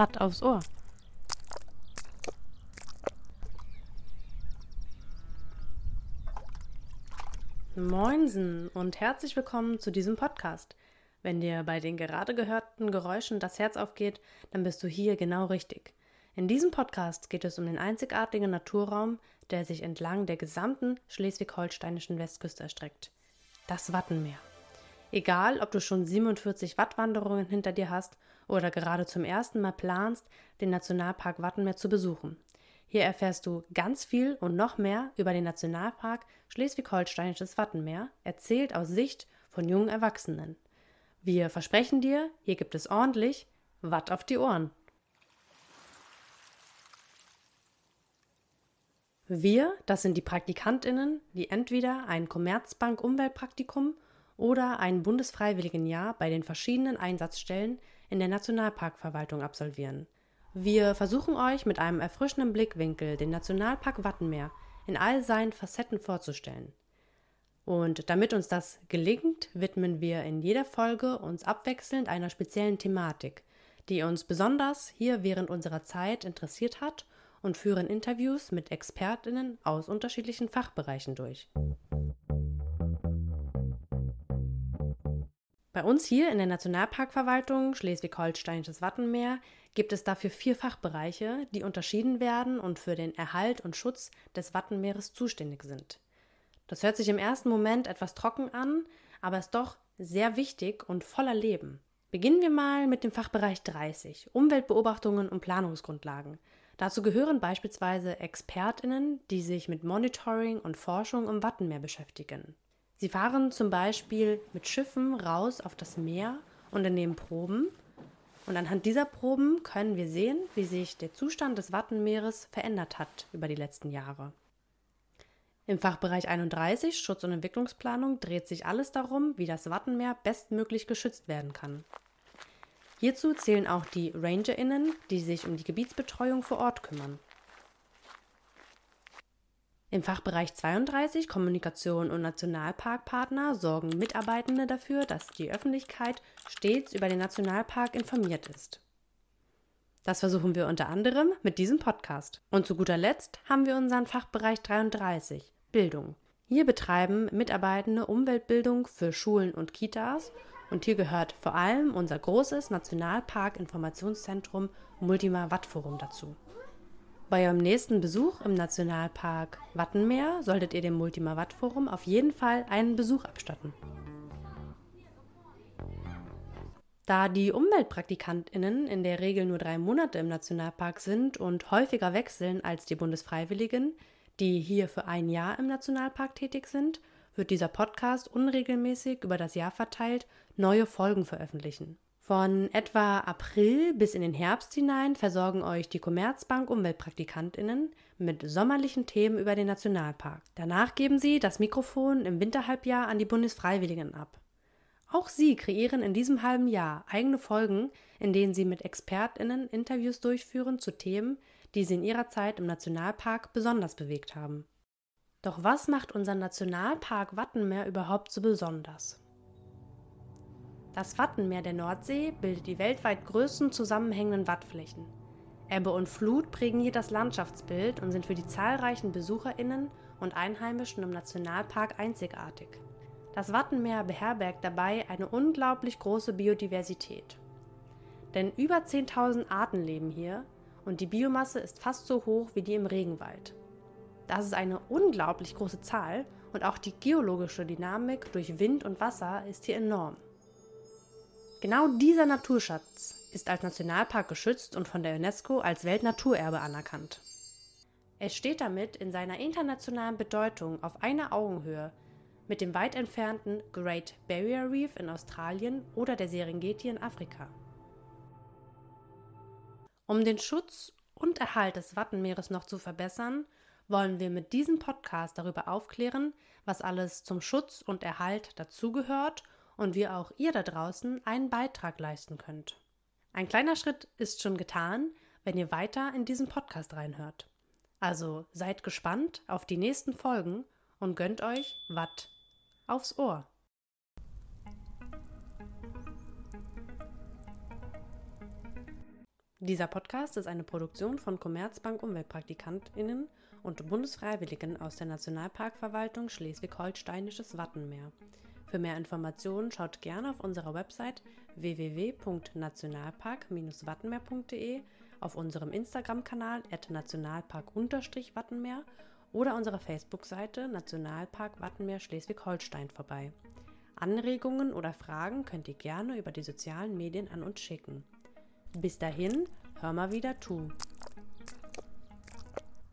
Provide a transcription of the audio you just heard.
Watt aufs Ohr. Moinsen und herzlich willkommen zu diesem Podcast. Wenn dir bei den gerade gehörten Geräuschen das Herz aufgeht, dann bist du hier genau richtig. In diesem Podcast geht es um den einzigartigen Naturraum, der sich entlang der gesamten schleswig-holsteinischen Westküste erstreckt. Das Wattenmeer. Egal, ob du schon 47 Wattwanderungen hinter dir hast oder gerade zum ersten Mal planst, den Nationalpark Wattenmeer zu besuchen. Hier erfährst du ganz viel und noch mehr über den Nationalpark Schleswig-Holsteinisches Wattenmeer, erzählt aus Sicht von jungen Erwachsenen. Wir versprechen dir, hier gibt es ordentlich Watt auf die Ohren. Wir, das sind die Praktikantinnen, die entweder ein Commerzbank Umweltpraktikum oder ein Bundesfreiwilligenjahr bei den verschiedenen Einsatzstellen in der Nationalparkverwaltung absolvieren. Wir versuchen euch mit einem erfrischenden Blickwinkel den Nationalpark Wattenmeer in all seinen Facetten vorzustellen. Und damit uns das gelingt, widmen wir in jeder Folge uns abwechselnd einer speziellen Thematik, die uns besonders hier während unserer Zeit interessiert hat und führen Interviews mit Expertinnen aus unterschiedlichen Fachbereichen durch. Bei uns hier in der Nationalparkverwaltung Schleswig-Holsteinisches Wattenmeer gibt es dafür vier Fachbereiche, die unterschieden werden und für den Erhalt und Schutz des Wattenmeeres zuständig sind. Das hört sich im ersten Moment etwas trocken an, aber ist doch sehr wichtig und voller Leben. Beginnen wir mal mit dem Fachbereich 30, Umweltbeobachtungen und Planungsgrundlagen. Dazu gehören beispielsweise Expertinnen, die sich mit Monitoring und Forschung im Wattenmeer beschäftigen. Sie fahren zum Beispiel mit Schiffen raus auf das Meer und entnehmen Proben. Und anhand dieser Proben können wir sehen, wie sich der Zustand des Wattenmeeres verändert hat über die letzten Jahre. Im Fachbereich 31 Schutz- und Entwicklungsplanung dreht sich alles darum, wie das Wattenmeer bestmöglich geschützt werden kann. Hierzu zählen auch die RangerInnen, die sich um die Gebietsbetreuung vor Ort kümmern. Im Fachbereich 32 Kommunikation und Nationalparkpartner sorgen Mitarbeitende dafür, dass die Öffentlichkeit stets über den Nationalpark informiert ist. Das versuchen wir unter anderem mit diesem Podcast. Und zu guter Letzt haben wir unseren Fachbereich 33 Bildung. Hier betreiben Mitarbeitende Umweltbildung für Schulen und Kitas und hier gehört vor allem unser großes Nationalpark-Informationszentrum Multima Watt Forum dazu. Bei eurem nächsten Besuch im Nationalpark Wattenmeer solltet ihr dem Multima Watt Forum auf jeden Fall einen Besuch abstatten. Da die UmweltpraktikantInnen in der Regel nur drei Monate im Nationalpark sind und häufiger wechseln als die Bundesfreiwilligen, die hier für ein Jahr im Nationalpark tätig sind, wird dieser Podcast unregelmäßig über das Jahr verteilt neue Folgen veröffentlichen. Von etwa April bis in den Herbst hinein versorgen euch die Commerzbank Umweltpraktikantinnen mit sommerlichen Themen über den Nationalpark. Danach geben sie das Mikrofon im Winterhalbjahr an die Bundesfreiwilligen ab. Auch sie kreieren in diesem halben Jahr eigene Folgen, in denen sie mit Expertinnen Interviews durchführen zu Themen, die sie in ihrer Zeit im Nationalpark besonders bewegt haben. Doch was macht unser Nationalpark Wattenmeer überhaupt so besonders? Das Wattenmeer der Nordsee bildet die weltweit größten zusammenhängenden Wattflächen. Ebbe und Flut prägen hier das Landschaftsbild und sind für die zahlreichen BesucherInnen und Einheimischen im Nationalpark einzigartig. Das Wattenmeer beherbergt dabei eine unglaublich große Biodiversität. Denn über 10.000 Arten leben hier und die Biomasse ist fast so hoch wie die im Regenwald. Das ist eine unglaublich große Zahl und auch die geologische Dynamik durch Wind und Wasser ist hier enorm. Genau dieser Naturschatz ist als Nationalpark geschützt und von der UNESCO als Weltnaturerbe anerkannt. Es steht damit in seiner internationalen Bedeutung auf einer Augenhöhe mit dem weit entfernten Great Barrier Reef in Australien oder der Serengeti in Afrika. Um den Schutz und Erhalt des Wattenmeeres noch zu verbessern, wollen wir mit diesem Podcast darüber aufklären, was alles zum Schutz und Erhalt dazugehört und wie auch ihr da draußen einen Beitrag leisten könnt. Ein kleiner Schritt ist schon getan, wenn ihr weiter in diesen Podcast reinhört. Also seid gespannt auf die nächsten Folgen und gönnt euch Watt aufs Ohr. Dieser Podcast ist eine Produktion von Commerzbank UmweltpraktikantInnen und Bundesfreiwilligen aus der Nationalparkverwaltung Schleswig-Holsteinisches Wattenmeer. Für mehr Informationen schaut gerne auf unserer Website www.nationalpark-wattenmeer.de, auf unserem Instagram-Kanal nationalpark-wattenmeer oder unserer Facebook-Seite Nationalpark Wattenmeer Schleswig-Holstein vorbei. Anregungen oder Fragen könnt ihr gerne über die sozialen Medien an uns schicken. Bis dahin, hör mal wieder zu.